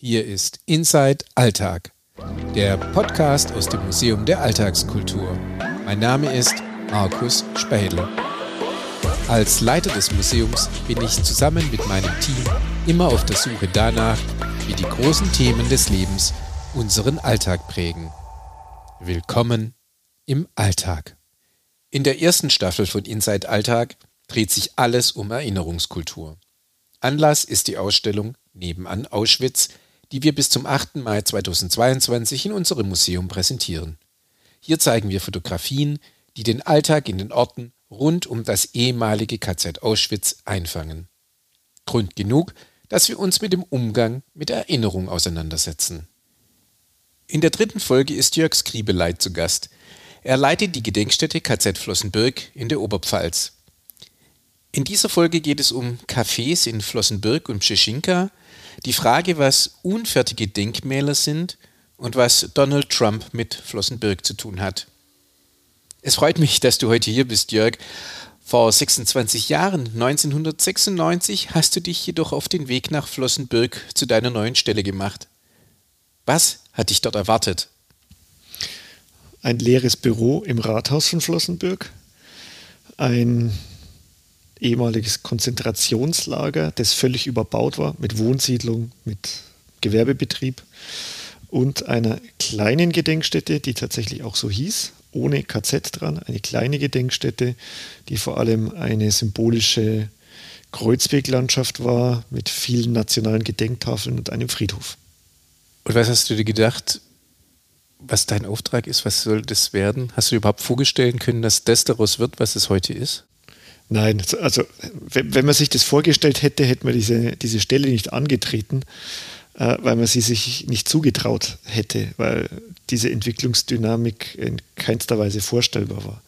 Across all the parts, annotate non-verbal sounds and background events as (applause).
Hier ist Inside Alltag, der Podcast aus dem Museum der Alltagskultur. Mein Name ist Markus Spädel. Als Leiter des Museums bin ich zusammen mit meinem Team immer auf der Suche danach, wie die großen Themen des Lebens unseren Alltag prägen. Willkommen im Alltag. In der ersten Staffel von Inside Alltag dreht sich alles um Erinnerungskultur. Anlass ist die Ausstellung Nebenan Auschwitz, die wir bis zum 8. Mai 2022 in unserem Museum präsentieren. Hier zeigen wir Fotografien, die den Alltag in den Orten rund um das ehemalige KZ Auschwitz einfangen. Grund genug, dass wir uns mit dem Umgang mit Erinnerung auseinandersetzen. In der dritten Folge ist Jörg Skribeleit zu Gast. Er leitet die Gedenkstätte KZ Flossenbürg in der Oberpfalz. In dieser Folge geht es um Cafés in Flossenbürg und Pscheschinka, die Frage, was unfertige Denkmäler sind und was Donald Trump mit Flossenbürg zu tun hat. Es freut mich, dass du heute hier bist, Jörg. Vor 26 Jahren, 1996, hast du dich jedoch auf den Weg nach Flossenbürg zu deiner neuen Stelle gemacht. Was hat dich dort erwartet? Ein leeres Büro im Rathaus von Flossenbürg, ein ehemaliges Konzentrationslager, das völlig überbaut war mit Wohnsiedlung, mit Gewerbebetrieb und einer kleinen Gedenkstätte, die tatsächlich auch so hieß, ohne KZ dran, eine kleine Gedenkstätte, die vor allem eine symbolische Kreuzweglandschaft war mit vielen nationalen Gedenktafeln und einem Friedhof. Und was hast du dir gedacht, was dein Auftrag ist? Was soll das werden? Hast du überhaupt vorstellen können, dass das daraus wird, was es heute ist? Nein, also wenn man sich das vorgestellt hätte, hätte man diese, diese Stelle nicht angetreten, äh, weil man sie sich nicht zugetraut hätte, weil diese Entwicklungsdynamik in keinster Weise vorstellbar war.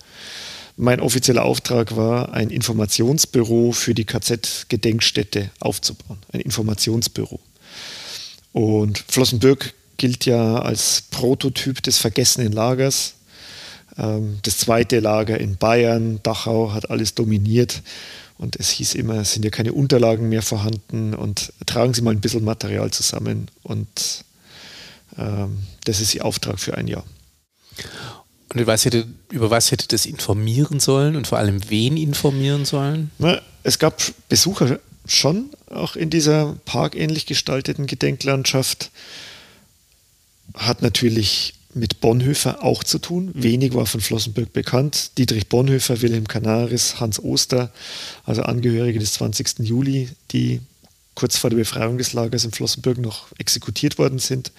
Mein offizieller Auftrag war, ein Informationsbüro für die KZ-Gedenkstätte aufzubauen, ein Informationsbüro. Und Flossenbürg gilt ja als Prototyp des vergessenen Lagers, das zweite Lager in Bayern, Dachau, hat alles dominiert. Und es hieß immer, es sind ja keine Unterlagen mehr vorhanden und tragen Sie mal ein bisschen Material zusammen. Und ähm, das ist Ihr Auftrag für ein Jahr. Und was hätte, über was hätte das informieren sollen und vor allem wen informieren sollen? Na, es gab Besucher schon, auch in dieser parkähnlich gestalteten Gedenklandschaft. Hat natürlich mit Bonhoeffer auch zu tun. Wenig war von Flossenbürg bekannt. Dietrich Bonhoeffer, Wilhelm Canaris, Hans Oster, also Angehörige des 20. Juli, die kurz vor der Befreiung des Lagers in Flossenbürg noch exekutiert worden sind.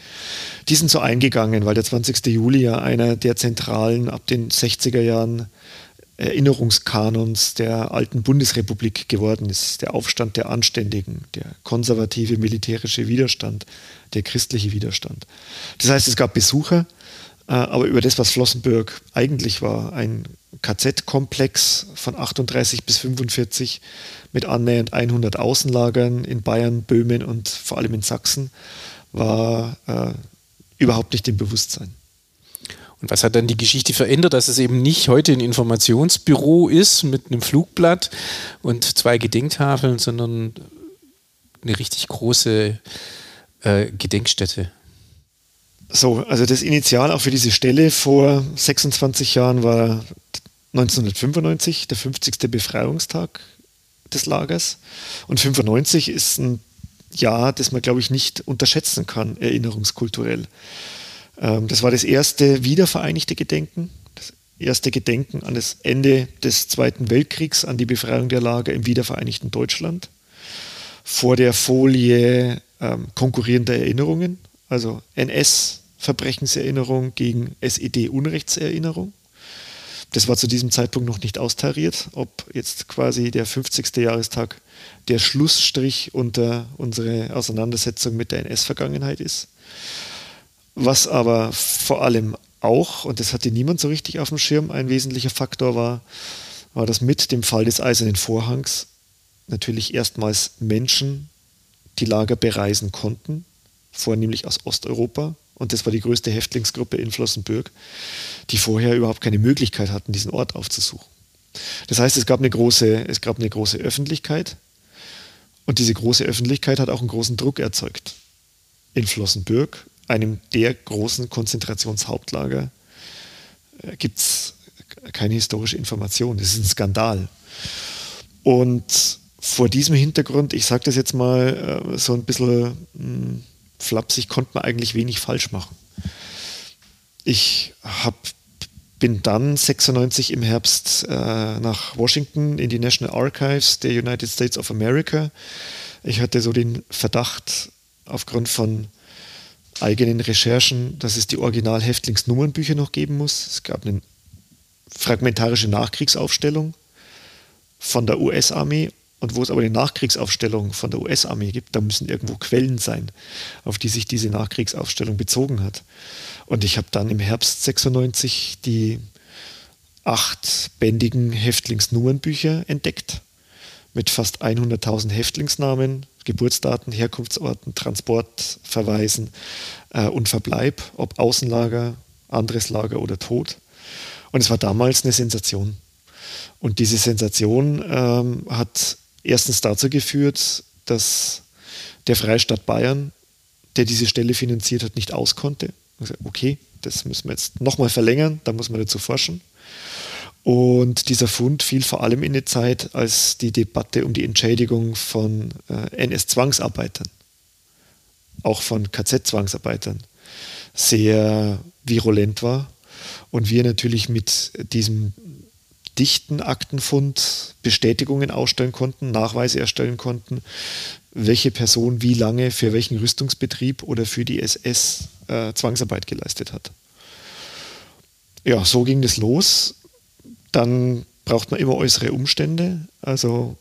Die sind so eingegangen, weil der 20. Juli ja einer der zentralen ab den 60er Jahren Erinnerungskanons der alten Bundesrepublik geworden ist. Der Aufstand der Anständigen, der konservative militärische Widerstand, der christliche Widerstand. Das heißt, es gab Besucher, aber über das, was Flossenbürg eigentlich war, ein KZ-Komplex von 38 bis 45 mit annähernd 100 Außenlagern in Bayern, Böhmen und vor allem in Sachsen, war äh, überhaupt nicht im Bewusstsein. Und was hat dann die Geschichte verändert, dass es eben nicht heute ein Informationsbüro ist mit einem Flugblatt und zwei Gedenktafeln, sondern eine richtig große äh, Gedenkstätte? So, also das Initial auch für diese Stelle vor 26 Jahren war 1995, der 50. Befreiungstag des Lagers. Und 95 ist ein Jahr, das man, glaube ich, nicht unterschätzen kann, erinnerungskulturell. Ähm, das war das erste wiedervereinigte Gedenken, das erste Gedenken an das Ende des Zweiten Weltkriegs, an die Befreiung der Lager im wiedervereinigten Deutschland. Vor der Folie ähm, konkurrierender Erinnerungen, also NS-Verbrechenserinnerung gegen SED-Unrechtserinnerung. Das war zu diesem Zeitpunkt noch nicht austariert, ob jetzt quasi der 50. Jahrestag der Schlussstrich unter unsere Auseinandersetzung mit der NS-Vergangenheit ist. Was aber vor allem auch, und das hatte niemand so richtig auf dem Schirm, ein wesentlicher Faktor war, war, dass mit dem Fall des Eisernen Vorhangs natürlich erstmals Menschen die Lager bereisen konnten, vornehmlich aus Osteuropa. Und das war die größte Häftlingsgruppe in Flossenbürg, die vorher überhaupt keine Möglichkeit hatten, diesen Ort aufzusuchen. Das heißt, es gab eine große, es gab eine große Öffentlichkeit und diese große Öffentlichkeit hat auch einen großen Druck erzeugt. in Flossenbürg, einem der großen Konzentrationshauptlager, äh, gibt es keine historische Information. Das ist ein Skandal. Und vor diesem Hintergrund, ich sage das jetzt mal äh, so ein bisschen hm, flapsig, konnte man eigentlich wenig falsch machen. Ich hab, bin dann 96 im Herbst äh, nach Washington in die National Archives der United States of America. Ich hatte so den Verdacht aufgrund von eigenen Recherchen, dass es die Original-Häftlingsnummernbücher noch geben muss. Es gab eine fragmentarische Nachkriegsaufstellung von der US-Armee und wo es aber eine Nachkriegsaufstellung von der US-Armee gibt, da müssen irgendwo Quellen sein, auf die sich diese Nachkriegsaufstellung bezogen hat. Und ich habe dann im Herbst 96 die achtbändigen Häftlingsnummernbücher entdeckt mit fast 100.000 Häftlingsnamen, Geburtsdaten, Herkunftsorten, Transportverweisen äh, und Verbleib, ob Außenlager, anderes Lager oder Tod. Und es war damals eine Sensation. Und diese Sensation ähm, hat erstens dazu geführt, dass der Freistaat Bayern, der diese Stelle finanziert hat, nicht auskonnte. Okay, das müssen wir jetzt nochmal verlängern, da muss man dazu forschen. Und dieser Fund fiel vor allem in die Zeit, als die Debatte um die Entschädigung von äh, NS-Zwangsarbeitern, auch von KZ-Zwangsarbeitern, sehr virulent war. Und wir natürlich mit diesem dichten Aktenfund Bestätigungen ausstellen konnten, Nachweise erstellen konnten, welche Person wie lange für welchen Rüstungsbetrieb oder für die SS äh, Zwangsarbeit geleistet hat. Ja, so ging das los. Dann braucht man immer äußere Umstände. Also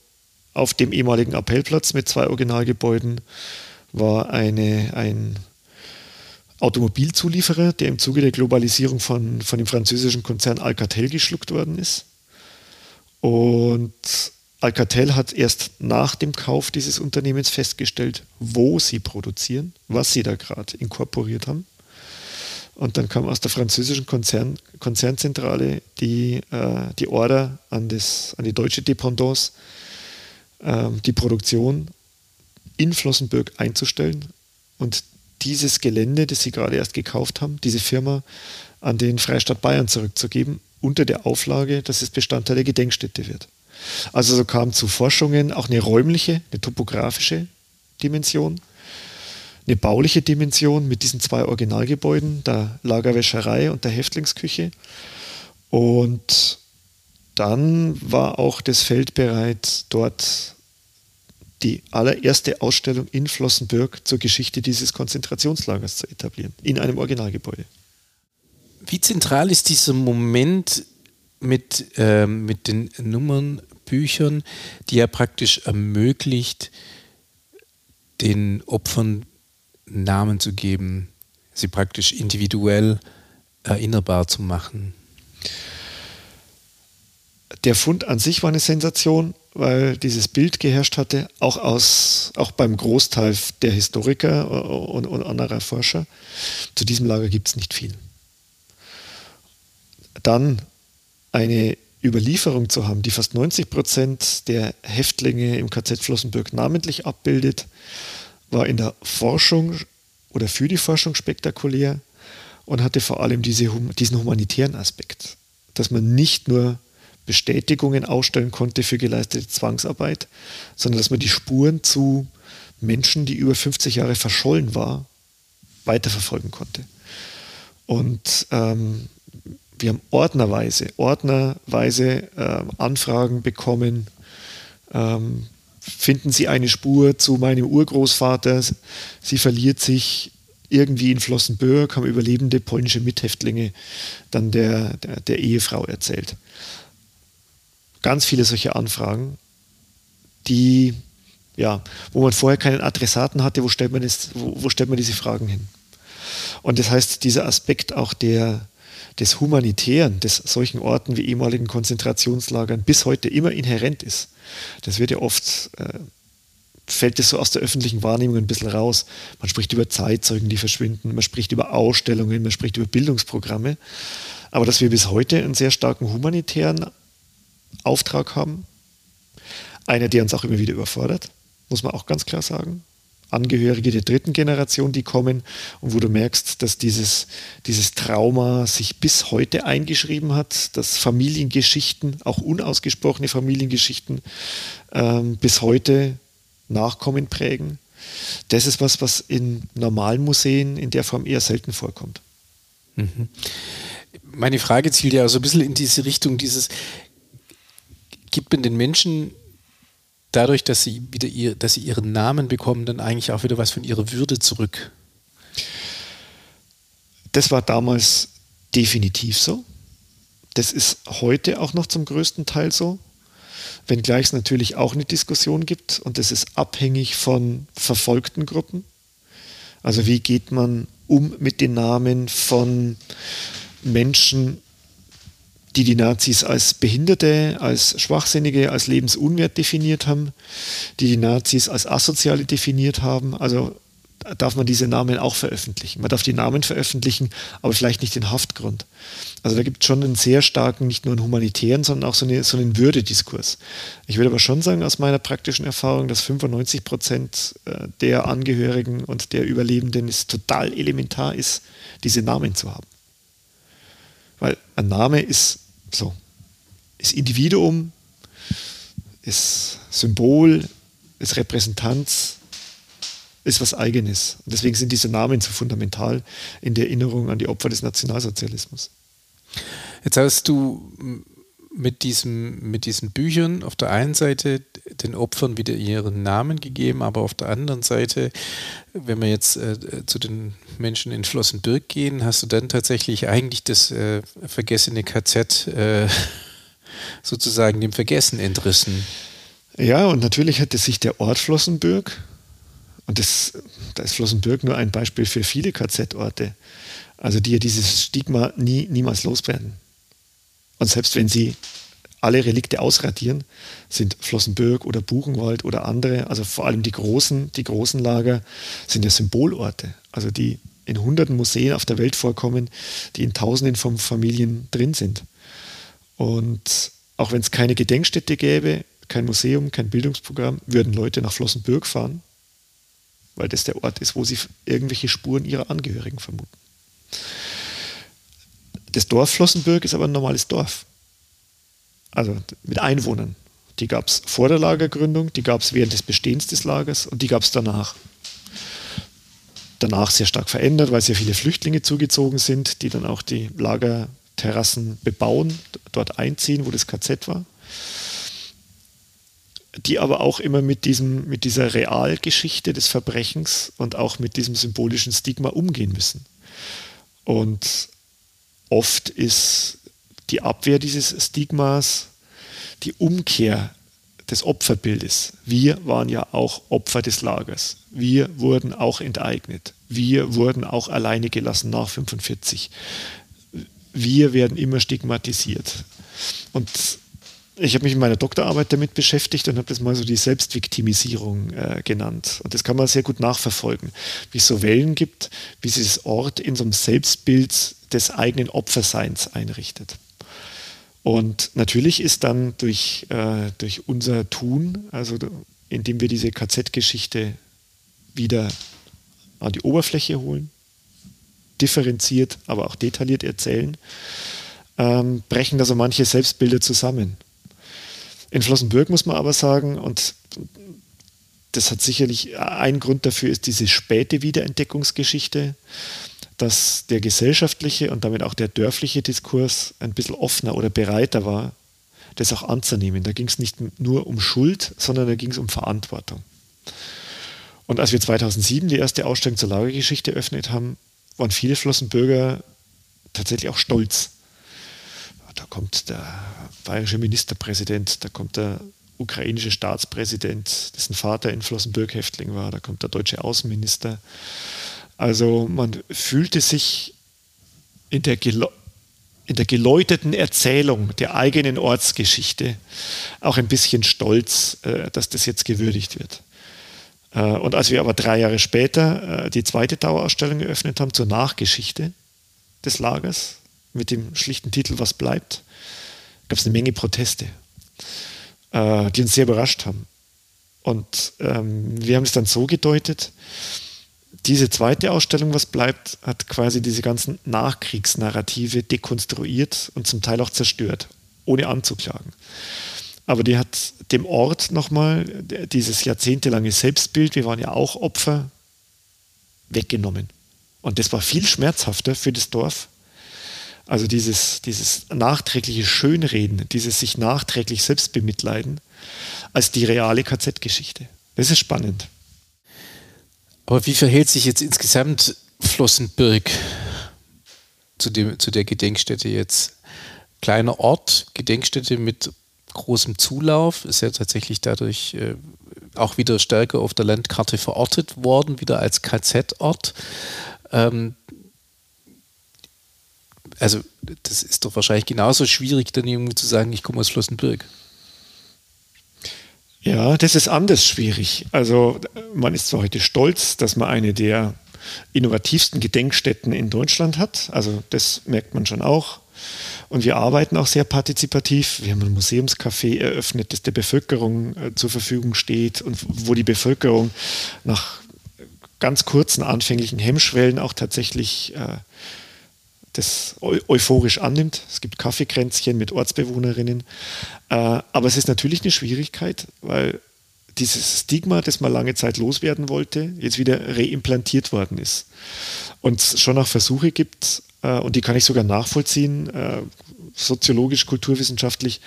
auf dem ehemaligen Appellplatz mit zwei Originalgebäuden war eine, ein Automobilzulieferer, der im Zuge der Globalisierung von, von dem französischen Konzern Alcatel geschluckt worden ist. Und Alcatel hat erst nach dem Kauf dieses Unternehmens festgestellt, wo sie produzieren, was sie da gerade inkorporiert haben. Und dann kam aus der französischen Konzern, Konzernzentrale die, äh, die Order an, das, an die deutsche Dependance, äh, die Produktion in Flossenbürg einzustellen und dieses Gelände, das sie gerade erst gekauft haben, diese Firma an den Freistaat Bayern zurückzugeben, unter der Auflage, dass es Bestandteil der Gedenkstätte wird. Also so kam zu Forschungen auch eine räumliche, eine topografische Dimension, eine bauliche Dimension mit diesen zwei Originalgebäuden, der Lagerwäscherei und der Häftlingsküche. Und dann war auch das Feld bereit, dort die allererste Ausstellung in Flossenbürg zur Geschichte dieses Konzentrationslagers zu etablieren, in einem Originalgebäude. Wie zentral ist dieser Moment mit, äh, mit den Nummernbüchern, die ja praktisch ermöglicht, den Opfern Namen zu geben, sie praktisch individuell erinnerbar zu machen? Der Fund an sich war eine Sensation, weil dieses Bild geherrscht hatte, auch, aus, auch beim Großteil der Historiker und, und anderer Forscher. Zu diesem Lager gibt es nicht viel dann eine Überlieferung zu haben, die fast 90 Prozent der Häftlinge im KZ Flossenbürg namentlich abbildet, war in der Forschung oder für die Forschung spektakulär und hatte vor allem diese, diesen humanitären Aspekt, dass man nicht nur Bestätigungen ausstellen konnte für geleistete Zwangsarbeit, sondern dass man die Spuren zu Menschen, die über 50 Jahre verschollen war, weiterverfolgen konnte. Und ähm, wir haben ordnerweise, ordnerweise äh, Anfragen bekommen. Ähm, finden Sie eine Spur zu meinem Urgroßvater? Sie verliert sich irgendwie in Flossenbürg, haben überlebende polnische Mithäftlinge dann der, der, der Ehefrau erzählt. Ganz viele solche Anfragen, die, ja, wo man vorher keinen Adressaten hatte, wo stellt man, das, wo, wo stellt man diese Fragen hin? Und das heißt, dieser Aspekt auch der, des Humanitären, des solchen Orten wie ehemaligen Konzentrationslagern bis heute immer inhärent ist. Das wird ja oft, äh, fällt es so aus der öffentlichen Wahrnehmung ein bisschen raus. Man spricht über Zeitzeugen, die verschwinden, man spricht über Ausstellungen, man spricht über Bildungsprogramme. Aber dass wir bis heute einen sehr starken humanitären Auftrag haben, einer, der uns auch immer wieder überfordert, muss man auch ganz klar sagen. Angehörige der dritten Generation, die kommen und wo du merkst, dass dieses, dieses Trauma sich bis heute eingeschrieben hat, dass Familiengeschichten, auch unausgesprochene Familiengeschichten, ähm, bis heute Nachkommen prägen. Das ist was, was in normalen Museen in der Form eher selten vorkommt. Mhm. Meine Frage zielt ja so ein bisschen in diese Richtung, dieses, gibt man den Menschen dadurch, dass sie wieder ihr, dass sie ihren Namen bekommen, dann eigentlich auch wieder was von ihrer Würde zurück? Das war damals definitiv so. Das ist heute auch noch zum größten Teil so. Wenngleich es natürlich auch eine Diskussion gibt und das ist abhängig von verfolgten Gruppen. Also wie geht man um mit den Namen von Menschen, die die Nazis als Behinderte, als Schwachsinnige, als lebensunwert definiert haben, die die Nazis als Asoziale definiert haben. Also darf man diese Namen auch veröffentlichen. Man darf die Namen veröffentlichen, aber vielleicht nicht den Haftgrund. Also da gibt es schon einen sehr starken, nicht nur einen humanitären, sondern auch so, eine, so einen Würdediskurs. Ich würde aber schon sagen, aus meiner praktischen Erfahrung, dass 95 Prozent äh, der Angehörigen und der Überlebenden es total elementar ist, diese Namen zu haben. Weil ein Name ist so, ist Individuum, ist Symbol, ist Repräsentanz, ist was Eigenes. Und deswegen sind diese Namen so fundamental in der Erinnerung an die Opfer des Nationalsozialismus. Jetzt hast du mit, diesem, mit diesen Büchern auf der einen Seite den Opfern wieder ihren Namen gegeben, aber auf der anderen Seite, wenn wir jetzt äh, zu den Menschen in Flossenbürg gehen, hast du dann tatsächlich eigentlich das äh, vergessene KZ äh, (laughs) sozusagen dem Vergessen entrissen. Ja, und natürlich hätte sich der Ort Flossenbürg, und das, da ist Flossenbürg nur ein Beispiel für viele KZ-Orte, also die ja dieses Stigma nie, niemals loswerden. Und selbst wenn sie alle Relikte ausradieren, sind Flossenbürg oder Buchenwald oder andere, also vor allem die großen, die großen Lager, sind ja Symbolorte, also die in hunderten Museen auf der Welt vorkommen, die in tausenden von Familien drin sind. Und auch wenn es keine Gedenkstätte gäbe, kein Museum, kein Bildungsprogramm, würden Leute nach Flossenbürg fahren, weil das der Ort ist, wo sie irgendwelche Spuren ihrer Angehörigen vermuten. Das Dorf Flossenbürg ist aber ein normales Dorf. Also mit Einwohnern. Die gab es vor der Lagergründung, die gab es während des Bestehens des Lagers und die gab es danach. Danach sehr stark verändert, weil sehr viele Flüchtlinge zugezogen sind, die dann auch die Lagerterrassen bebauen, dort einziehen, wo das KZ war. Die aber auch immer mit, diesem, mit dieser Realgeschichte des Verbrechens und auch mit diesem symbolischen Stigma umgehen müssen. Und oft ist die Abwehr dieses Stigmas die Umkehr des Opferbildes. Wir waren ja auch Opfer des Lagers. Wir wurden auch enteignet. Wir wurden auch alleine gelassen nach 1945. Wir werden immer stigmatisiert. Und ich habe mich in meiner Doktorarbeit damit beschäftigt und habe das mal so die Selbstviktimisierung äh, genannt. Und das kann man sehr gut nachverfolgen, wie es so Wellen gibt, wie sich das Ort in so einem Selbstbild des eigenen Opferseins einrichtet. Und natürlich ist dann durch, äh, durch unser Tun, also indem wir diese KZ-Geschichte wieder an die Oberfläche holen, differenziert, aber auch detailliert erzählen, ähm, brechen da so manche Selbstbilder zusammen. In Flossenbürg muss man aber sagen, und das hat sicherlich ein Grund dafür, ist diese späte Wiederentdeckungsgeschichte, dass der gesellschaftliche und damit auch der dörfliche Diskurs ein bisschen offener oder bereiter war, das auch anzunehmen. Da ging es nicht nur um Schuld, sondern da ging es um Verantwortung. Und als wir 2007 die erste Ausstellung zur Lagergeschichte eröffnet haben, waren viele Flossenbürger tatsächlich auch stolz da kommt der bayerische Ministerpräsident, da kommt der ukrainische Staatspräsident, dessen Vater in Flossenbürg Häftling war, da kommt der deutsche Außenminister. Also man fühlte sich in der, in der geläuteten Erzählung der eigenen Ortsgeschichte auch ein bisschen stolz, äh, dass das jetzt gewürdigt wird. Äh, und als wir aber drei Jahre später äh, die zweite Dauerausstellung eröffnet haben zur Nachgeschichte des Lagers, mit dem schlichten Titel Was bleibt, gab es eine Menge Proteste, äh, die uns sehr überrascht haben. Und ähm, wir haben es dann so gedeutet, diese zweite Ausstellung, was bleibt, hat quasi diese ganzen Nachkriegsnarrative dekonstruiert und zum Teil auch zerstört, ohne anzuklagen. Aber die hat dem Ort nochmal dieses jahrzehntelange Selbstbild, wir waren ja auch Opfer, weggenommen. Und das war viel schmerzhafter für das Dorf. Also dieses, dieses nachträgliche Schönreden, dieses sich nachträglich selbst bemitleiden, als die reale KZ-Geschichte. Das ist spannend. Aber wie verhält sich jetzt insgesamt Flossenbürg zu, dem, zu der Gedenkstätte jetzt? Kleiner Ort, Gedenkstätte mit großem Zulauf, ist ja tatsächlich dadurch äh, auch wieder stärker auf der Landkarte verortet worden, wieder als KZ-Ort. Ähm, also das ist doch wahrscheinlich genauso schwierig, dann irgendwie zu sagen, ich komme aus Flossenbürg. Ja, das ist anders schwierig. Also man ist zwar heute stolz, dass man eine der innovativsten Gedenkstätten in Deutschland hat. Also das merkt man schon auch. Und wir arbeiten auch sehr partizipativ. Wir haben ein Museumscafé eröffnet, das der Bevölkerung äh, zur Verfügung steht und wo die Bevölkerung nach ganz kurzen anfänglichen Hemmschwellen auch tatsächlich äh, das euphorisch annimmt. Es gibt Kaffeekränzchen mit Ortsbewohnerinnen. Äh, aber es ist natürlich eine Schwierigkeit, weil dieses Stigma, das man lange Zeit loswerden wollte, jetzt wieder reimplantiert worden ist. Und es schon auch Versuche gibt, äh, und die kann ich sogar nachvollziehen, äh, soziologisch, kulturwissenschaftlich,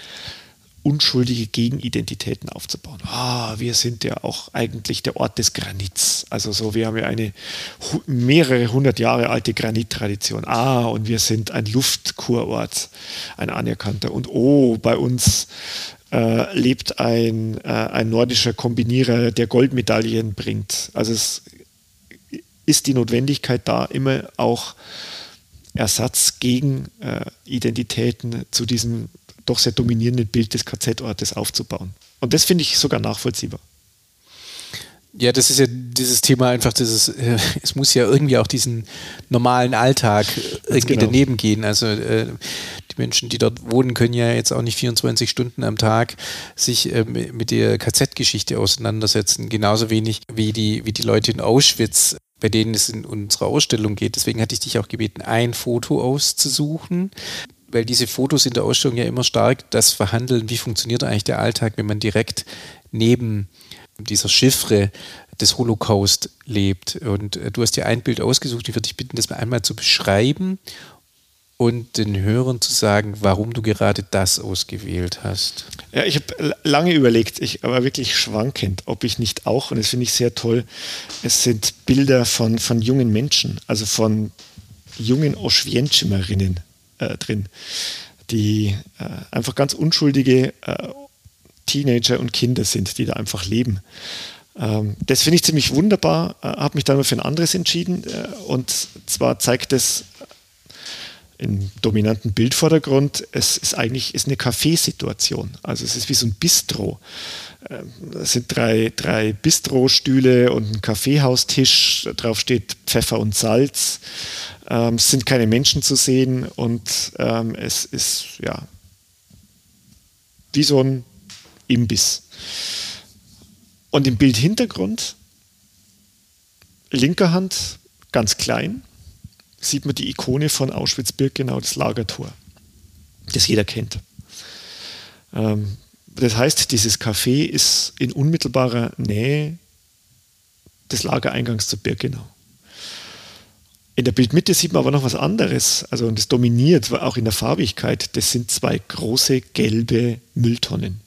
unschuldige Gegenidentitäten aufzubauen. Ah, wir sind ja auch eigentlich der Ort des Granits. Also so, wir haben ja eine mehrere hundert Jahre alte Granittradition. Ah, und wir sind ein Luftkurort, ein anerkannter. Und oh, bei uns äh, lebt ein, äh, ein nordischer Kombinierer, der Goldmedaillen bringt. Also es ist die Notwendigkeit da, immer auch Ersatz gegen äh, Identitäten zu diesem doch sehr dominierenden Bild des KZ-Ortes aufzubauen. Und das finde ich sogar nachvollziehbar. Ja, das ist ja dieses Thema einfach, dieses, äh, es muss ja irgendwie auch diesen normalen Alltag irgendwie genau. daneben gehen. Also äh, die Menschen, die dort wohnen, können ja jetzt auch nicht 24 Stunden am Tag sich äh, mit der KZ-Geschichte auseinandersetzen. Genauso wenig wie die, wie die Leute in Auschwitz, bei denen es in unserer Ausstellung geht. Deswegen hatte ich dich auch gebeten, ein Foto auszusuchen weil diese Fotos in der Ausstellung ja immer stark das verhandeln, wie funktioniert eigentlich der Alltag, wenn man direkt neben dieser Chiffre des Holocaust lebt. Und äh, du hast dir ein Bild ausgesucht. Ich würde dich bitten, das mal einmal zu beschreiben und den Hörern zu sagen, warum du gerade das ausgewählt hast. Ja, ich habe lange überlegt, ich war wirklich schwankend, ob ich nicht auch, und das finde ich sehr toll, es sind Bilder von, von jungen Menschen, also von jungen Oschwienschimerinnen äh, drin, die äh, einfach ganz unschuldige äh, Teenager und Kinder sind, die da einfach leben. Ähm, das finde ich ziemlich wunderbar, äh, habe mich dann mal für ein anderes entschieden äh, und zwar zeigt es im dominanten Bildvordergrund, es ist eigentlich ist eine Kaffeesituation. Also es ist wie so ein Bistro. Es sind drei, drei Bistrostühle und ein Kaffeehaustisch. Drauf steht Pfeffer und Salz. Ähm, es sind keine Menschen zu sehen und ähm, es ist ja wie so ein Imbiss. Und im Bildhintergrund, linker Hand, ganz klein, sieht man die Ikone von Auschwitz-Birkenau, das Lagertor, das jeder kennt. Ähm, das heißt, dieses Café ist in unmittelbarer Nähe des Lagereingangs zu Birkenau. In der Bildmitte sieht man aber noch was anderes. Also, und das dominiert auch in der Farbigkeit. Das sind zwei große gelbe Mülltonnen,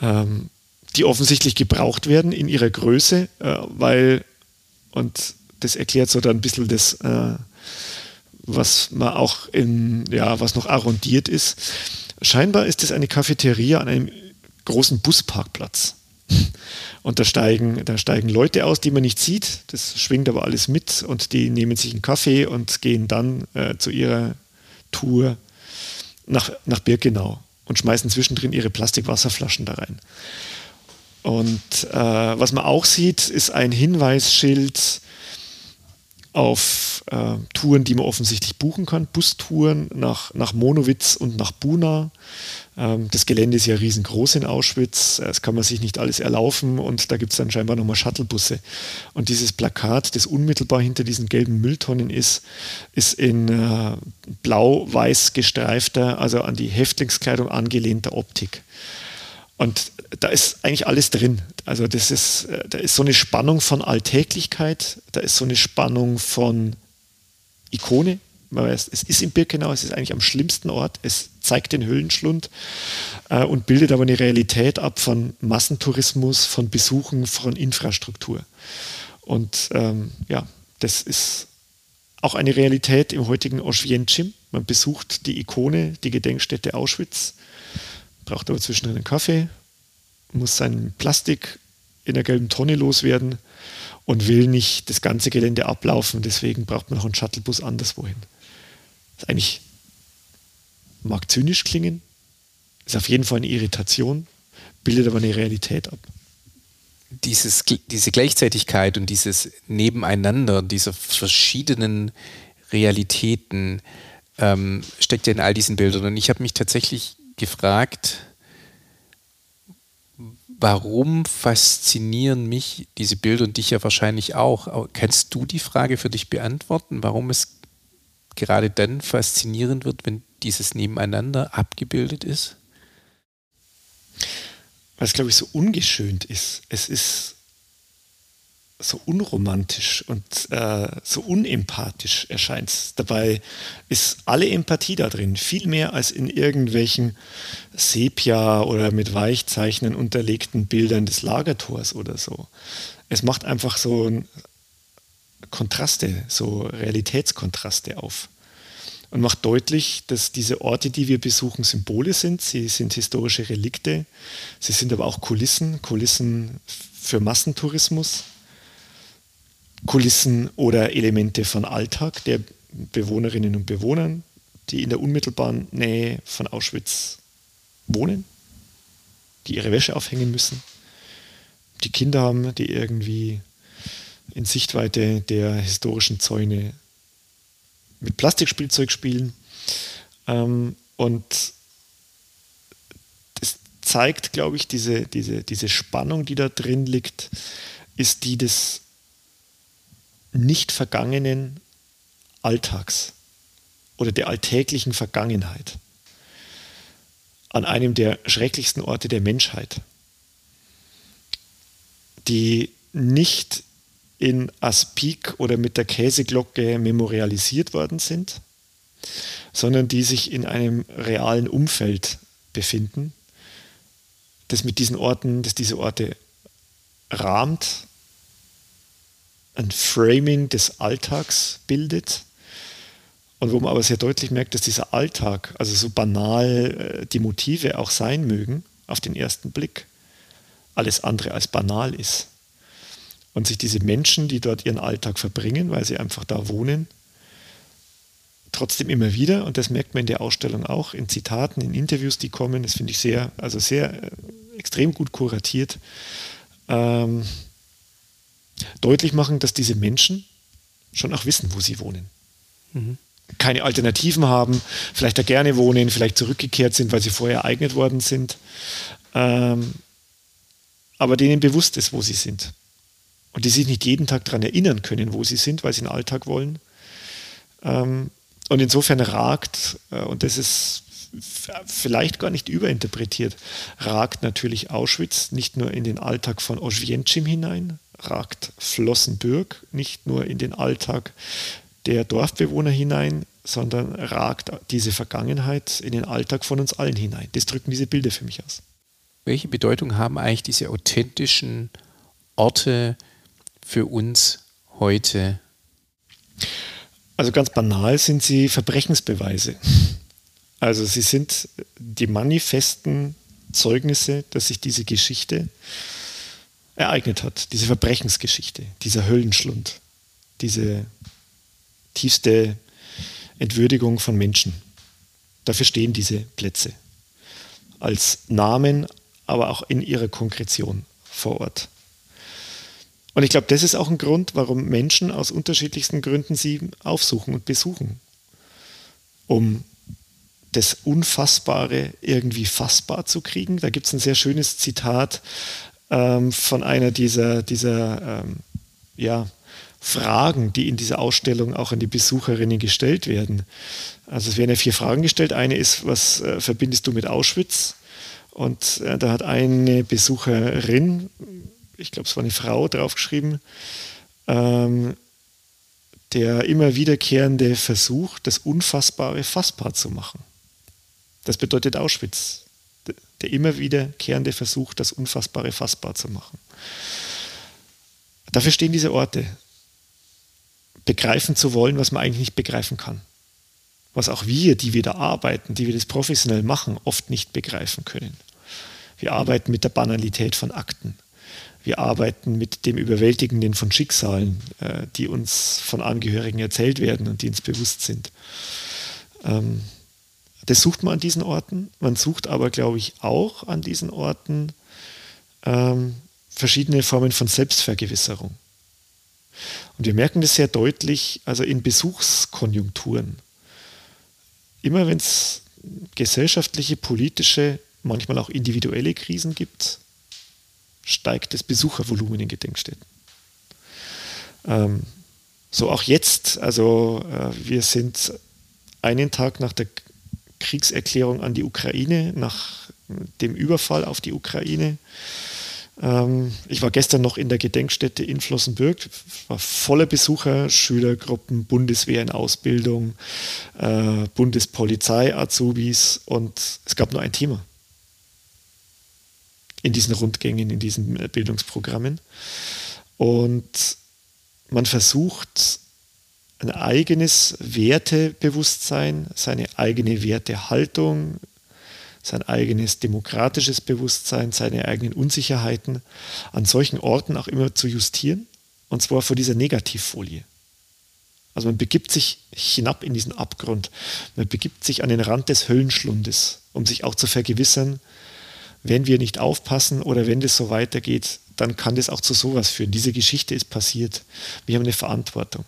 ähm, die offensichtlich gebraucht werden in ihrer Größe, äh, weil, und das erklärt so dann ein bisschen das, äh, was man auch in, ja, was noch arrondiert ist. Scheinbar ist es eine Cafeteria an einem großen Busparkplatz. Und da steigen, da steigen Leute aus, die man nicht sieht. Das schwingt aber alles mit und die nehmen sich einen Kaffee und gehen dann äh, zu ihrer Tour nach, nach Birkenau und schmeißen zwischendrin ihre Plastikwasserflaschen da rein. Und äh, was man auch sieht, ist ein Hinweisschild auf äh, Touren, die man offensichtlich buchen kann, Bustouren nach, nach Monowitz und nach Buna. Ähm, das Gelände ist ja riesengroß in Auschwitz, das kann man sich nicht alles erlaufen und da gibt es dann scheinbar nochmal Shuttlebusse. Und dieses Plakat, das unmittelbar hinter diesen gelben Mülltonnen ist, ist in äh, blau-weiß gestreifter, also an die Häftlingskleidung angelehnter Optik. Und da ist eigentlich alles drin. Also das ist, äh, da ist so eine Spannung von Alltäglichkeit, da ist so eine Spannung von Ikone. Man weiß, es ist in Birkenau, es ist eigentlich am schlimmsten Ort. Es zeigt den Höhlenschlund äh, und bildet aber eine Realität ab von Massentourismus, von Besuchen, von Infrastruktur. Und ähm, ja, das ist auch eine Realität im heutigen Oświęcim. Man besucht die Ikone, die Gedenkstätte Auschwitz braucht aber zwischendrin einen Kaffee, muss sein Plastik in der gelben Tonne loswerden und will nicht das ganze Gelände ablaufen. Deswegen braucht man noch einen Shuttlebus anderswohin. Das eigentlich, mag zynisch klingen, ist auf jeden Fall eine Irritation, bildet aber eine Realität ab. Dieses, diese Gleichzeitigkeit und dieses Nebeneinander dieser verschiedenen Realitäten ähm, steckt ja in all diesen Bildern. Und ich habe mich tatsächlich gefragt, warum faszinieren mich diese Bilder und dich ja wahrscheinlich auch. Kannst du die Frage für dich beantworten, warum es gerade dann faszinierend wird, wenn dieses Nebeneinander abgebildet ist? Es, glaube ich, so ungeschönt ist. Es ist so unromantisch und äh, so unempathisch erscheint. Dabei ist alle Empathie da drin, viel mehr als in irgendwelchen Sepia oder mit Weichzeichnen unterlegten Bildern des Lagertors oder so. Es macht einfach so Kontraste, so Realitätskontraste auf und macht deutlich, dass diese Orte, die wir besuchen, Symbole sind. Sie sind historische Relikte, sie sind aber auch Kulissen, Kulissen für Massentourismus Kulissen oder Elemente von Alltag der Bewohnerinnen und Bewohnern, die in der unmittelbaren Nähe von Auschwitz wohnen, die ihre Wäsche aufhängen müssen, die Kinder haben, die irgendwie in Sichtweite der historischen Zäune mit Plastikspielzeug spielen. Ähm, und das zeigt, glaube ich, diese, diese, diese Spannung, die da drin liegt, ist die des nicht vergangenen Alltags oder der alltäglichen Vergangenheit an einem der schrecklichsten Orte der Menschheit, die nicht in Aspik oder mit der Käseglocke memorialisiert worden sind, sondern die sich in einem realen Umfeld befinden, das mit diesen Orten, das diese Orte rahmt ein Framing des Alltags bildet und wo man aber sehr deutlich merkt, dass dieser Alltag, also so banal äh, die Motive auch sein mögen, auf den ersten Blick, alles andere als banal ist. Und sich diese Menschen, die dort ihren Alltag verbringen, weil sie einfach da wohnen, trotzdem immer wieder, und das merkt man in der Ausstellung auch, in Zitaten, in Interviews, die kommen, das finde ich sehr, also sehr äh, extrem gut kuratiert, ähm, deutlich machen, dass diese Menschen schon auch wissen, wo sie wohnen. Mhm. Keine Alternativen haben, vielleicht da gerne wohnen, vielleicht zurückgekehrt sind, weil sie vorher ereignet worden sind. Ähm, aber denen bewusst ist, wo sie sind. Und die sich nicht jeden Tag daran erinnern können, wo sie sind, weil sie einen Alltag wollen. Ähm, und insofern ragt, äh, und das ist vielleicht gar nicht überinterpretiert, ragt natürlich Auschwitz nicht nur in den Alltag von Oświęcim hinein, ragt Flossenbürg nicht nur in den Alltag der Dorfbewohner hinein, sondern ragt diese Vergangenheit in den Alltag von uns allen hinein. Das drücken diese Bilder für mich aus. Welche Bedeutung haben eigentlich diese authentischen Orte für uns heute? Also ganz banal sind sie Verbrechensbeweise. Also sie sind die manifesten Zeugnisse, dass sich diese Geschichte ereignet hat, diese Verbrechensgeschichte, dieser Höllenschlund, diese tiefste Entwürdigung von Menschen. Dafür stehen diese Plätze als Namen, aber auch in ihrer Konkretion vor Ort. Und ich glaube, das ist auch ein Grund, warum Menschen aus unterschiedlichsten Gründen sie aufsuchen und besuchen. Um das Unfassbare irgendwie fassbar zu kriegen. Da gibt es ein sehr schönes Zitat ähm, von einer dieser, dieser ähm, ja, Fragen, die in dieser Ausstellung auch an die Besucherinnen gestellt werden. Also es werden ja vier Fragen gestellt. Eine ist, was äh, verbindest du mit Auschwitz? Und äh, da hat eine Besucherin, ich glaube es war eine Frau, draufgeschrieben, ähm, der immer wiederkehrende Versuch, das Unfassbare fassbar zu machen. Das bedeutet Auschwitz. Der immer wiederkehrende Versuch, das Unfassbare fassbar zu machen. Dafür stehen diese Orte. Begreifen zu wollen, was man eigentlich nicht begreifen kann. Was auch wir, die wir da arbeiten, die wir das professionell machen, oft nicht begreifen können. Wir arbeiten mit der Banalität von Akten. Wir arbeiten mit dem Überwältigenden von Schicksalen, äh, die uns von Angehörigen erzählt werden und die uns bewusst sind. Ähm, das sucht man an diesen Orten. Man sucht aber, glaube ich, auch an diesen Orten ähm, verschiedene Formen von Selbstvergewisserung. Und wir merken das sehr deutlich, also in Besuchskonjunkturen. Immer wenn es gesellschaftliche, politische, manchmal auch individuelle Krisen gibt, steigt das Besuchervolumen in Gedenkstätten. Ähm, so auch jetzt, also äh, wir sind einen Tag nach der Kriegserklärung an die Ukraine, nach dem Überfall auf die Ukraine. Ähm, ich war gestern noch in der Gedenkstätte in Flossenbürg, war voller Besucher, Schülergruppen, Bundeswehr in Ausbildung, äh, Bundespolizei, Azubis und es gab nur ein Thema in diesen Rundgängen, in diesen äh, Bildungsprogrammen. Und man versucht ein eigenes Wertebewusstsein, seine eigene Wertehaltung, sein eigenes demokratisches Bewusstsein, seine eigenen Unsicherheiten an solchen Orten auch immer zu justieren, und zwar vor dieser Negativfolie. Also man begibt sich hinab in diesen Abgrund, man begibt sich an den Rand des Höllenschlundes, um sich auch zu vergewissern, wenn wir nicht aufpassen oder wenn das so weitergeht, dann kann das auch zu sowas führen. Diese Geschichte ist passiert. Wir haben eine Verantwortung.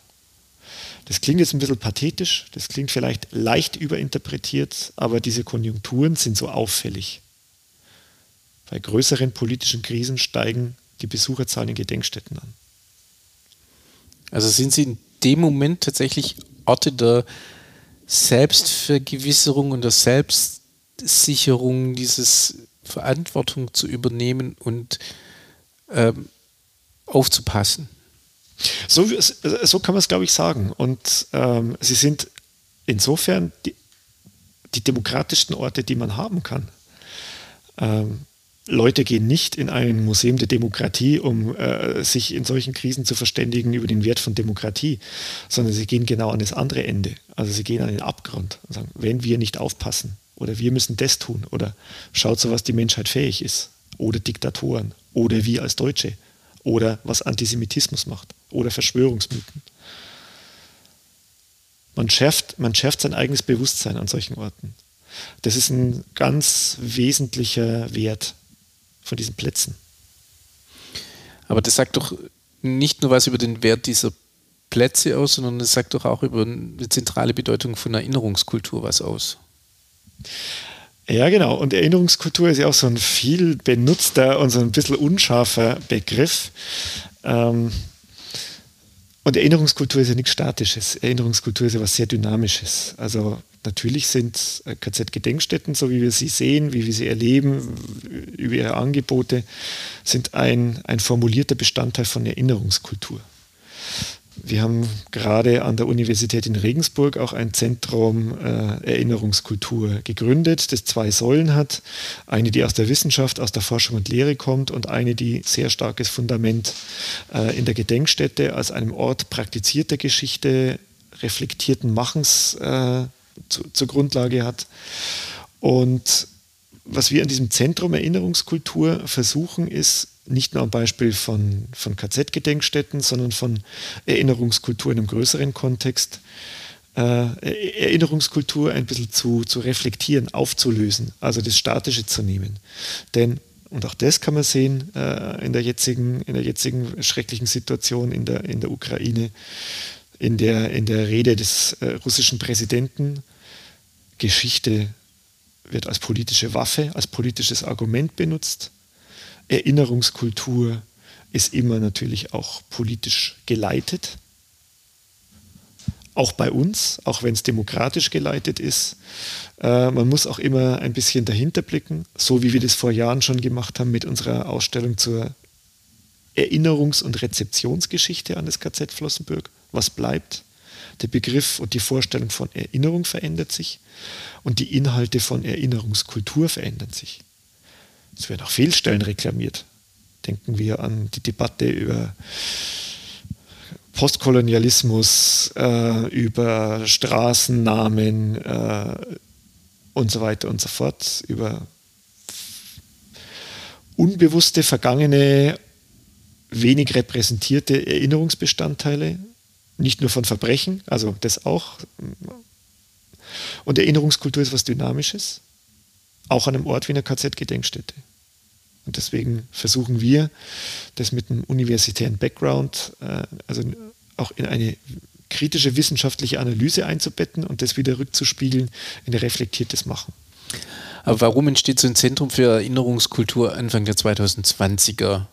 Das klingt jetzt ein bisschen pathetisch, das klingt vielleicht leicht überinterpretiert, aber diese Konjunkturen sind so auffällig. Bei größeren politischen Krisen steigen die Besucherzahlen in Gedenkstätten an. Also sind Sie in dem Moment tatsächlich Orte der Selbstvergewisserung und der Selbstsicherung, dieses Verantwortung zu übernehmen und ähm, aufzupassen? So, so kann man es, glaube ich, sagen. Und ähm, sie sind insofern die, die, demokratischsten Orte, die man haben kann. Ähm, Leute gehen nicht in ein Museum der Demokratie, um äh, sich in solchen Krisen zu verständigen über den Wert von Demokratie, sondern sie gehen genau an das andere Ende. Also sie gehen an den Abgrund und sagen, wenn wir nicht aufpassen oder wir müssen das tun oder schaut so, was die Menschheit fähig ist oder Diktatoren oder wir als Deutsche oder was Antisemitismus macht oder Verschwörungsmythen. Man schärft, man schärft sein eigenes Bewusstsein an solchen Orten. Das ist ein ganz wesentlicher Wert von diesen Plätzen. Aber das sagt doch nicht nur was über den Wert dieser Plätze aus, sondern es sagt doch auch über eine zentrale Bedeutung von Erinnerungskultur was aus. Ja, genau. Und Erinnerungskultur ist ja auch so ein viel benutzter und so ein bisschen unscharfer Begriff. Ähm, und Erinnerungskultur ist ja nichts Statisches. Erinnerungskultur ist ja was sehr Dynamisches. Also natürlich sind äh, KZ-Gedenkstätten, so wie wir sie sehen, wie wir sie erleben, über ihre Angebote, sind ein, ein formulierter Bestandteil von Erinnerungskultur. Wir haben gerade an der Universität in Regensburg auch ein Zentrum äh, Erinnerungskultur gegründet, das zwei Säulen hat. Eine, die aus der Wissenschaft, aus der Forschung und Lehre kommt und eine, die sehr starkes Fundament äh, in der Gedenkstätte als einem Ort praktizierter Geschichte, reflektierten Machens äh, zu, zur Grundlage hat. Und was wir an diesem Zentrum Erinnerungskultur versuchen, ist, nicht nur am Beispiel von, von KZ-Gedenkstätten, sondern von Erinnerungskultur in einem größeren Kontext, äh, Erinnerungskultur ein bisschen zu, zu reflektieren, aufzulösen, also das Statische zu nehmen. Denn Und auch das kann man sehen äh, in, der jetzigen, in der jetzigen schrecklichen Situation in der, in der Ukraine, in der, in der Rede des äh, russischen Präsidenten. Geschichte wird als politische Waffe, als politisches Argument benutzt. Erinnerungskultur ist immer natürlich auch politisch geleitet. Auch bei uns, auch wenn es demokratisch geleitet ist. Äh, man muss auch immer ein bisschen dahinter blicken, so wie wir das vor Jahren schon gemacht haben mit unserer Ausstellung zur Erinnerungs- und Rezeptionsgeschichte an das KZ Flossenbürg. Was bleibt? Der Begriff und die Vorstellung von Erinnerung verändert sich und die Inhalte von Erinnerungskultur verändern sich. Es werden auch Fehlstellen reklamiert. Denken wir an die Debatte über Postkolonialismus, äh, über Straßennamen äh, und so weiter und so fort, über unbewusste, vergangene, wenig repräsentierte Erinnerungsbestandteile, nicht nur von Verbrechen, also das auch. Und Erinnerungskultur ist was Dynamisches, auch an einem Ort wie einer KZ-Gedenkstätte. Und deswegen versuchen wir, das mit einem universitären Background, äh, also auch in eine kritische wissenschaftliche Analyse einzubetten und das wieder rückzuspiegeln in ein reflektiertes Machen. Aber warum entsteht so ein Zentrum für Erinnerungskultur Anfang der 2020er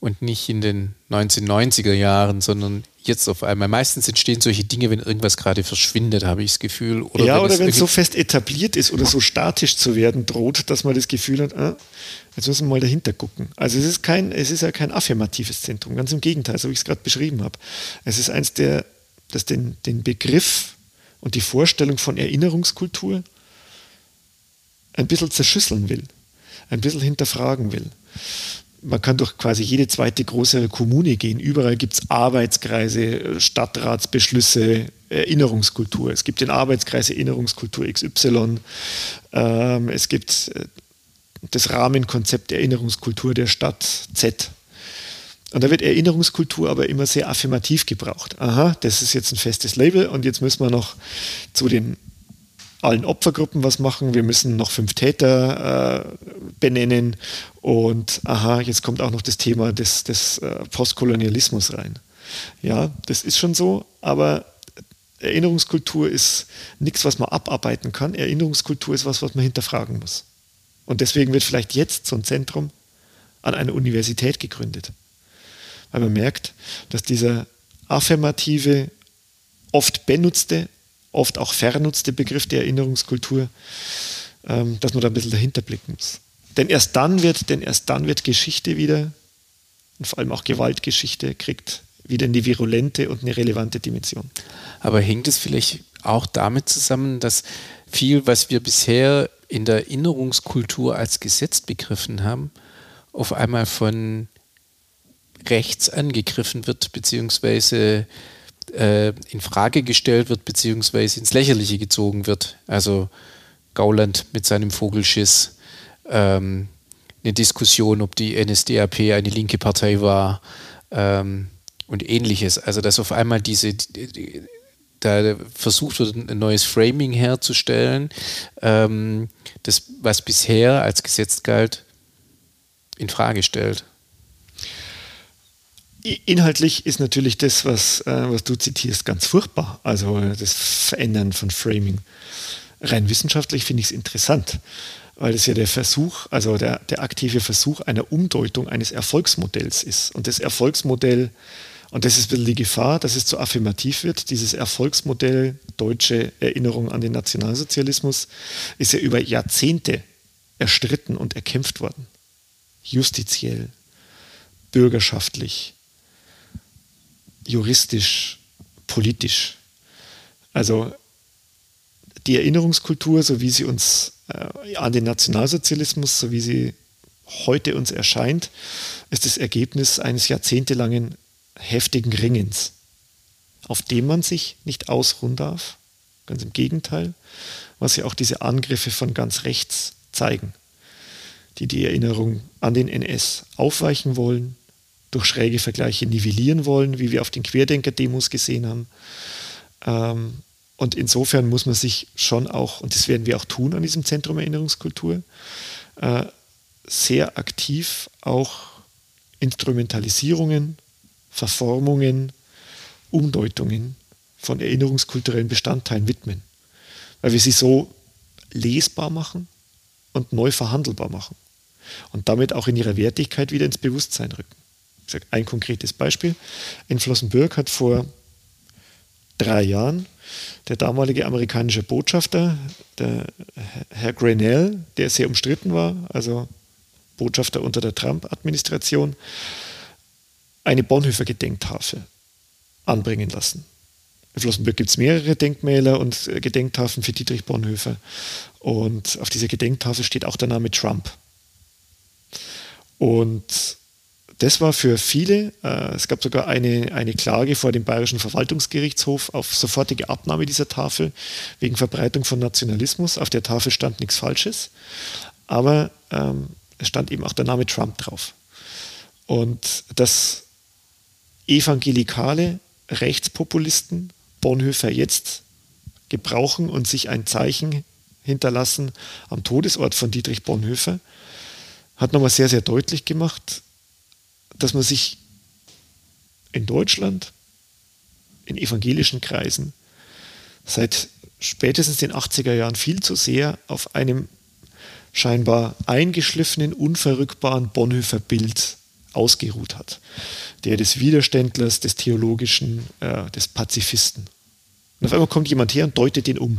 und nicht in den 1990er Jahren, sondern jetzt auf einmal. Meistens entstehen solche Dinge, wenn irgendwas gerade verschwindet, habe ich das Gefühl. Oder ja, wenn oder wenn es so fest etabliert ist oder so statisch zu werden droht, dass man das Gefühl hat, ah, jetzt müssen wir mal dahinter gucken. Also es ist kein, es ist ja kein affirmatives Zentrum, ganz im Gegenteil, so wie ich es gerade beschrieben habe. Es ist eins der, das den, den Begriff und die Vorstellung von Erinnerungskultur ein bisschen zerschüsseln will, ein bisschen hinterfragen will man kann durch quasi jede zweite große Kommune gehen. Überall gibt es Arbeitskreise, Stadtratsbeschlüsse, Erinnerungskultur. Es gibt den Arbeitskreis Erinnerungskultur XY. Ähm, es gibt äh, das Rahmenkonzept Erinnerungskultur der Stadt Z. Und da wird Erinnerungskultur aber immer sehr affirmativ gebraucht. Aha, das ist jetzt ein festes Label und jetzt müssen wir noch zu den allen Opfergruppen was machen. Wir müssen noch fünf Täter äh, benennen. Und aha, jetzt kommt auch noch das Thema des, des äh, Postkolonialismus rein. Ja, das ist schon so, aber Erinnerungskultur ist nichts, was man abarbeiten kann. Erinnerungskultur ist was, was man hinterfragen muss. Und deswegen wird vielleicht jetzt so ein Zentrum an einer Universität gegründet. Weil man merkt, dass dieser affirmative, oft benutzte, oft auch vernutzte Begriff der Erinnerungskultur, ähm, dass man da ein bisschen dahinter blicken muss. Denn erst dann wird, denn erst dann wird Geschichte wieder, und vor allem auch Gewaltgeschichte, kriegt wieder eine virulente und eine relevante Dimension. Aber hängt es vielleicht auch damit zusammen, dass viel, was wir bisher in der Erinnerungskultur als gesetzt begriffen haben, auf einmal von rechts angegriffen wird, beziehungsweise äh, in Frage gestellt wird, beziehungsweise ins Lächerliche gezogen wird. Also Gauland mit seinem Vogelschiss, ähm, eine Diskussion, ob die NSDAP eine linke Partei war ähm, und ähnliches. Also dass auf einmal diese, da versucht wird, ein neues Framing herzustellen, ähm, das, was bisher als Gesetz galt, in Frage stellt. Inhaltlich ist natürlich das, was, äh, was du zitierst, ganz furchtbar. Also das Verändern von Framing. Rein wissenschaftlich finde ich es interessant, weil es ja der Versuch, also der, der aktive Versuch einer Umdeutung eines Erfolgsmodells ist. Und das Erfolgsmodell, und das ist ein bisschen die Gefahr, dass es zu affirmativ wird, dieses Erfolgsmodell deutsche Erinnerung an den Nationalsozialismus ist ja über Jahrzehnte erstritten und erkämpft worden. Justiziell, bürgerschaftlich, juristisch, politisch. Also die Erinnerungskultur, so wie sie uns äh, an den Nationalsozialismus, so wie sie heute uns erscheint, ist das Ergebnis eines jahrzehntelangen heftigen Ringens, auf dem man sich nicht ausruhen darf. Ganz im Gegenteil, was ja auch diese Angriffe von ganz rechts zeigen, die die Erinnerung an den NS aufweichen wollen, durch schräge Vergleiche nivellieren wollen, wie wir auf den Querdenker-Demos gesehen haben. Ähm, und insofern muss man sich schon auch, und das werden wir auch tun an diesem Zentrum Erinnerungskultur, äh, sehr aktiv auch Instrumentalisierungen, Verformungen, Umdeutungen von erinnerungskulturellen Bestandteilen widmen, weil wir sie so lesbar machen und neu verhandelbar machen und damit auch in ihrer Wertigkeit wieder ins Bewusstsein rücken. Ein konkretes Beispiel. In Flossenbürg hat vor drei Jahren der damalige amerikanische Botschafter, der Herr Grenell, der sehr umstritten war, also Botschafter unter der Trump-Administration, eine Bonhoeffer-Gedenktafel anbringen lassen. In Flossenbürg gibt es mehrere Denkmäler und Gedenktafeln für Dietrich Bonhoeffer. Und auf dieser Gedenktafel steht auch der Name Trump. Und das war für viele, äh, es gab sogar eine, eine Klage vor dem Bayerischen Verwaltungsgerichtshof auf sofortige Abnahme dieser Tafel wegen Verbreitung von Nationalismus. Auf der Tafel stand nichts Falsches, aber ähm, es stand eben auch der Name Trump drauf. Und dass evangelikale Rechtspopulisten Bonhoeffer jetzt gebrauchen und sich ein Zeichen hinterlassen am Todesort von Dietrich Bonhoeffer, hat nochmal sehr, sehr deutlich gemacht, dass man sich in Deutschland, in evangelischen Kreisen, seit spätestens den 80er Jahren viel zu sehr auf einem scheinbar eingeschliffenen, unverrückbaren Bonhoeffer Bild ausgeruht hat. Der des Widerständlers, des Theologischen, äh, des Pazifisten. Und auf einmal kommt jemand her und deutet den um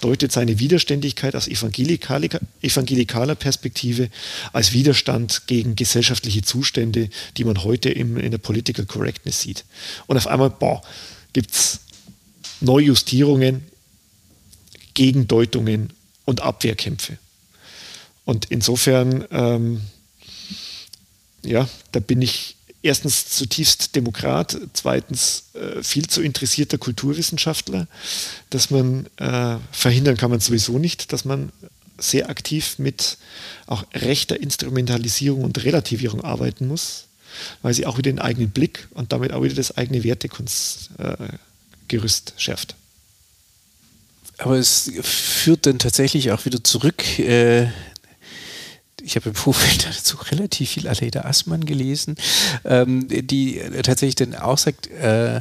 deutet seine Widerständigkeit aus evangelikaler Perspektive als Widerstand gegen gesellschaftliche Zustände, die man heute im, in der Political Correctness sieht. Und auf einmal gibt es Neujustierungen, Gegendeutungen und Abwehrkämpfe. Und insofern, ähm, ja, da bin ich erstens zutiefst Demokrat, zweitens äh, viel zu interessierter Kulturwissenschaftler, dass man äh, verhindern kann man sowieso nicht, dass man sehr aktiv mit auch rechter Instrumentalisierung und Relativierung arbeiten muss, weil sie auch wieder den eigenen Blick und damit auch wieder das eigene Wertegerüst äh, schärft. Aber es führt dann tatsächlich auch wieder zurück äh, ich habe im Vorfeld (laughs) dazu relativ viel Aleida Assmann gelesen, ähm, die tatsächlich dann auch sagt, äh,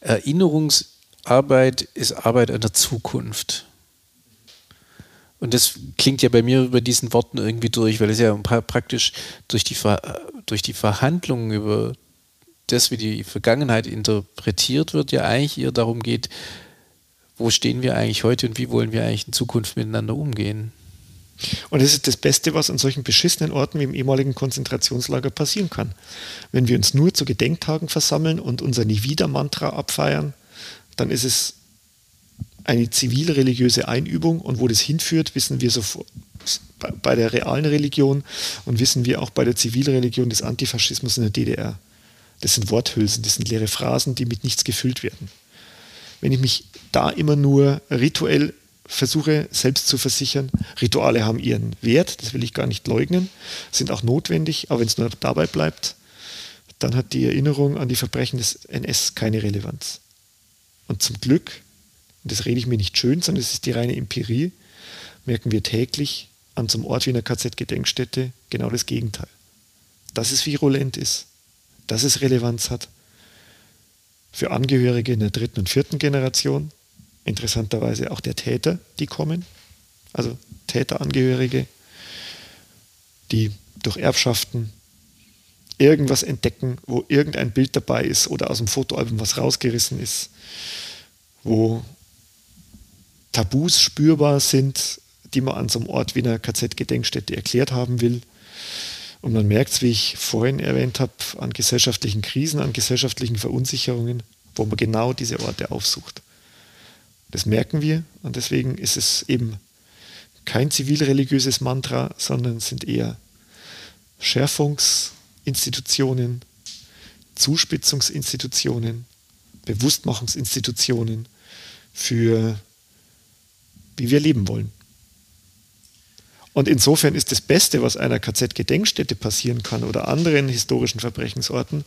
Erinnerungsarbeit ist Arbeit an der Zukunft. Und das klingt ja bei mir über diesen Worten irgendwie durch, weil es ja praktisch durch die, Ver durch die Verhandlungen über das, wie die Vergangenheit interpretiert wird, ja eigentlich eher darum geht, wo stehen wir eigentlich heute und wie wollen wir eigentlich in Zukunft miteinander umgehen. Und das ist das Beste, was an solchen beschissenen Orten wie im ehemaligen Konzentrationslager passieren kann. Wenn wir uns nur zu Gedenktagen versammeln und unser Nie-Wieder-Mantra abfeiern, dann ist es eine zivilreligiöse Einübung und wo das hinführt, wissen wir sofort bei der realen Religion und wissen wir auch bei der Zivilreligion des Antifaschismus in der DDR. Das sind Worthülsen, das sind leere Phrasen, die mit nichts gefüllt werden. Wenn ich mich da immer nur rituell versuche selbst zu versichern, Rituale haben ihren Wert, das will ich gar nicht leugnen, sind auch notwendig, aber wenn es nur dabei bleibt, dann hat die Erinnerung an die Verbrechen des NS keine Relevanz. Und zum Glück, und das rede ich mir nicht schön, sondern es ist die reine Empirie, merken wir täglich an zum Ort wie einer KZ-Gedenkstätte genau das Gegenteil. Dass es virulent ist, dass es Relevanz hat für Angehörige in der dritten und vierten Generation, interessanterweise auch der Täter, die kommen, also Täterangehörige, die durch Erbschaften irgendwas entdecken, wo irgendein Bild dabei ist oder aus dem Fotoalbum was rausgerissen ist, wo Tabus spürbar sind, die man an so einem Ort wie einer KZ-Gedenkstätte erklärt haben will. Und man merkt es, wie ich vorhin erwähnt habe, an gesellschaftlichen Krisen, an gesellschaftlichen Verunsicherungen, wo man genau diese Orte aufsucht. Das merken wir und deswegen ist es eben kein zivilreligiöses Mantra, sondern sind eher Schärfungsinstitutionen, Zuspitzungsinstitutionen, Bewusstmachungsinstitutionen für wie wir leben wollen. Und insofern ist das Beste, was einer KZ-Gedenkstätte passieren kann oder anderen historischen Verbrechensorten,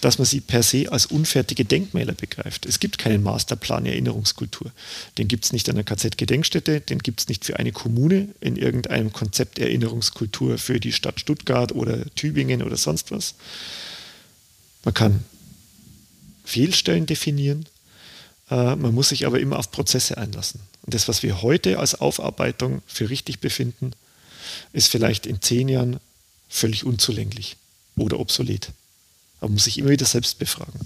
dass man sie per se als unfertige Denkmäler begreift. Es gibt keinen Masterplan Erinnerungskultur. Den gibt es nicht an der KZ-Gedenkstätte, den gibt es nicht für eine Kommune in irgendeinem Konzept Erinnerungskultur für die Stadt Stuttgart oder Tübingen oder sonst was. Man kann Fehlstellen definieren, äh, man muss sich aber immer auf Prozesse einlassen. Und das, was wir heute als Aufarbeitung für richtig befinden, ist vielleicht in zehn Jahren völlig unzulänglich oder obsolet. Aber man muss sich immer wieder selbst befragen.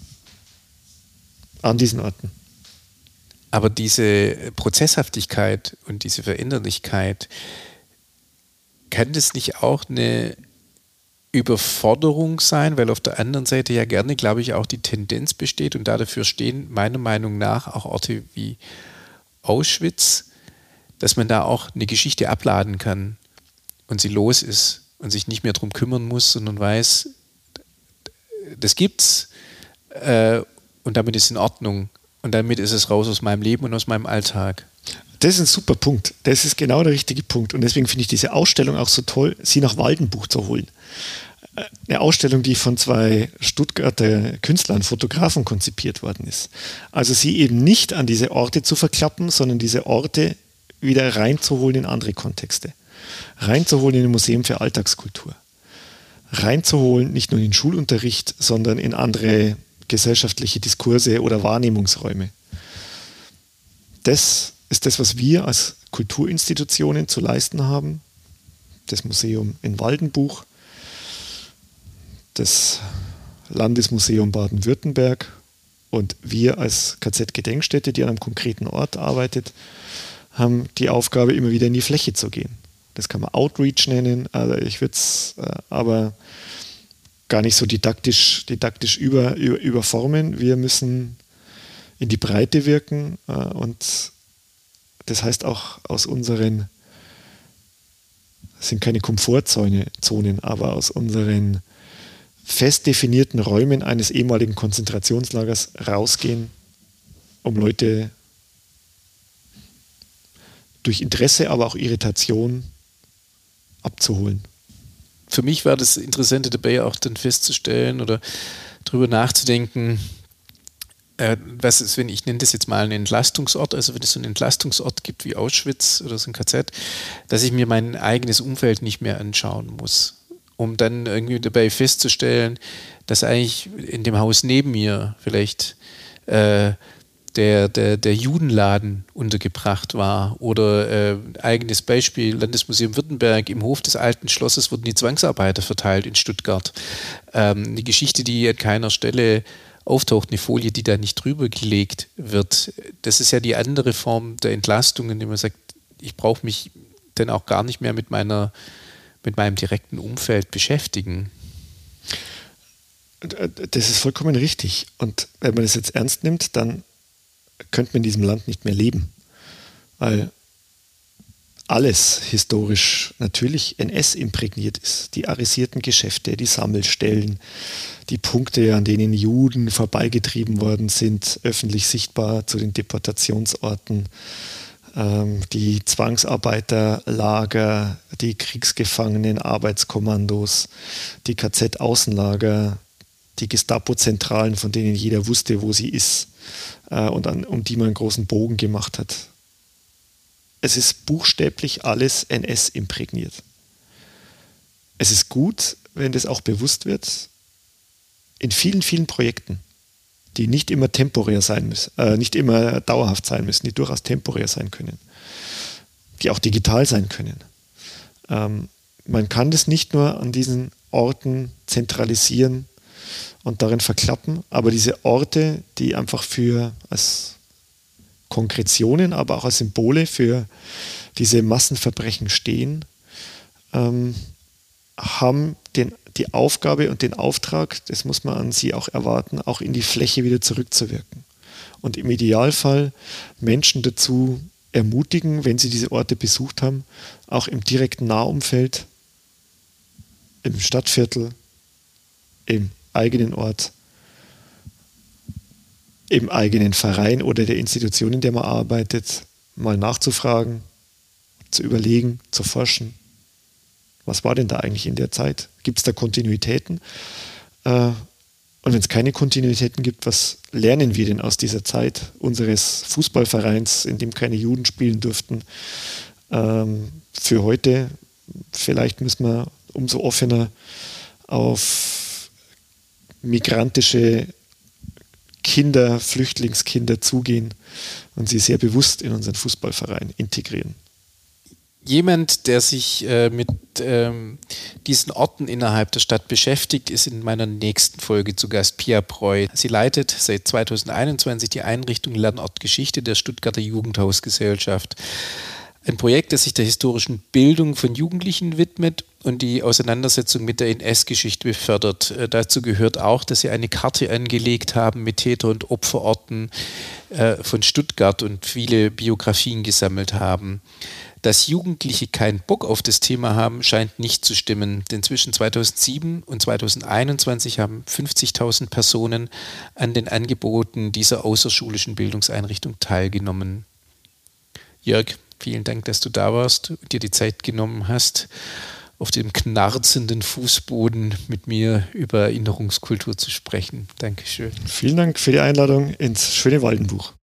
An diesen Orten. Aber diese Prozesshaftigkeit und diese Veränderlichkeit, kann das nicht auch eine Überforderung sein, weil auf der anderen Seite ja gerne, glaube ich, auch die Tendenz besteht und dafür stehen meiner Meinung nach auch Orte wie Auschwitz, dass man da auch eine Geschichte abladen kann und sie los ist und sich nicht mehr darum kümmern muss, sondern weiß, das gibt's äh, und damit ist in Ordnung und damit ist es raus aus meinem Leben und aus meinem Alltag. Das ist ein super Punkt. Das ist genau der richtige Punkt. Und deswegen finde ich diese Ausstellung auch so toll, sie nach Waldenbuch zu holen. Eine Ausstellung, die von zwei Stuttgarter Künstlern, Fotografen konzipiert worden ist. Also sie eben nicht an diese Orte zu verklappen, sondern diese Orte wieder reinzuholen in andere Kontexte. Reinzuholen in ein Museum für Alltagskultur. Reinzuholen nicht nur in den Schulunterricht, sondern in andere gesellschaftliche Diskurse oder Wahrnehmungsräume. Das ist das, was wir als Kulturinstitutionen zu leisten haben. Das Museum in Waldenbuch, das Landesmuseum Baden-Württemberg und wir als KZ-Gedenkstätte, die an einem konkreten Ort arbeitet, haben die Aufgabe, immer wieder in die Fläche zu gehen. Das kann man Outreach nennen, also ich würde es äh, aber gar nicht so didaktisch, didaktisch über, über, überformen. Wir müssen in die Breite wirken äh, und das heißt auch aus unseren, das sind keine Komfortzonen, aber aus unseren fest definierten Räumen eines ehemaligen Konzentrationslagers rausgehen, um Leute durch Interesse, aber auch Irritation abzuholen. Für mich war das Interessante dabei auch dann festzustellen oder darüber nachzudenken, äh, was ist, wenn ich nenne das jetzt mal einen Entlastungsort, also wenn es so einen Entlastungsort gibt wie Auschwitz oder so ein KZ, dass ich mir mein eigenes Umfeld nicht mehr anschauen muss, um dann irgendwie dabei festzustellen, dass eigentlich in dem Haus neben mir vielleicht äh, der, der, der Judenladen untergebracht war. Oder äh, eigenes Beispiel, Landesmuseum Württemberg, im Hof des alten Schlosses wurden die Zwangsarbeiter verteilt in Stuttgart. Ähm, eine Geschichte, die an keiner Stelle auftaucht, eine Folie, die da nicht drüber gelegt wird. Das ist ja die andere Form der Entlastung, indem man sagt, ich brauche mich dann auch gar nicht mehr mit meiner, mit meinem direkten Umfeld beschäftigen. Das ist vollkommen richtig. Und wenn man das jetzt ernst nimmt, dann könnte man in diesem Land nicht mehr leben. Weil alles historisch natürlich NS imprägniert ist. Die arisierten Geschäfte, die Sammelstellen, die Punkte, an denen Juden vorbeigetrieben worden sind, öffentlich sichtbar zu den Deportationsorten, ähm, die Zwangsarbeiterlager, die Kriegsgefangenen, Arbeitskommandos, die KZ-Außenlager, die Gestapo-Zentralen, von denen jeder wusste, wo sie ist äh, und an, um die man einen großen Bogen gemacht hat es ist buchstäblich alles NS imprägniert. Es ist gut, wenn das auch bewusst wird, in vielen, vielen Projekten, die nicht immer temporär sein müssen, äh, nicht immer dauerhaft sein müssen, die durchaus temporär sein können, die auch digital sein können. Ähm, man kann das nicht nur an diesen Orten zentralisieren und darin verklappen, aber diese Orte, die einfach für als Konkretionen, aber auch als Symbole für diese Massenverbrechen stehen, ähm, haben den, die Aufgabe und den Auftrag, das muss man an sie auch erwarten, auch in die Fläche wieder zurückzuwirken. Und im Idealfall Menschen dazu ermutigen, wenn sie diese Orte besucht haben, auch im direkten Nahumfeld, im Stadtviertel, im eigenen Ort im eigenen Verein oder der Institution, in der man arbeitet, mal nachzufragen, zu überlegen, zu forschen, Was war denn da eigentlich in der Zeit? Gibt es da Kontinuitäten? Äh, und wenn es keine Kontinuitäten gibt, was lernen wir denn aus dieser Zeit unseres Fußballvereins, in dem keine Juden spielen durften? Ähm, für heute, vielleicht müssen wir umso offener auf migrantische Kinder, Flüchtlingskinder zugehen und sie sehr bewusst in unseren Fußballverein integrieren jemand, der sich äh, mit ähm, diesen Orten innerhalb der Stadt beschäftigt, ist in meiner nächsten Folge zu Gast Pia Preu. Sie leitet seit 2021 die Einrichtung Lernort Geschichte der Stuttgarter Jugendhausgesellschaft. Ein Projekt, das sich der historischen Bildung von Jugendlichen widmet und die Auseinandersetzung mit der NS-Geschichte befördert. Äh, dazu gehört auch, dass sie eine Karte angelegt haben mit Täter- und Opferorten äh, von Stuttgart und viele Biografien gesammelt haben. Dass Jugendliche keinen Bock auf das Thema haben, scheint nicht zu stimmen, denn zwischen 2007 und 2021 haben 50.000 Personen an den Angeboten dieser außerschulischen Bildungseinrichtung teilgenommen. Jörg, vielen Dank, dass du da warst und dir die Zeit genommen hast, auf dem knarzenden Fußboden mit mir über Erinnerungskultur zu sprechen. Dankeschön. Vielen Dank für die Einladung ins schöne Waldenbuch.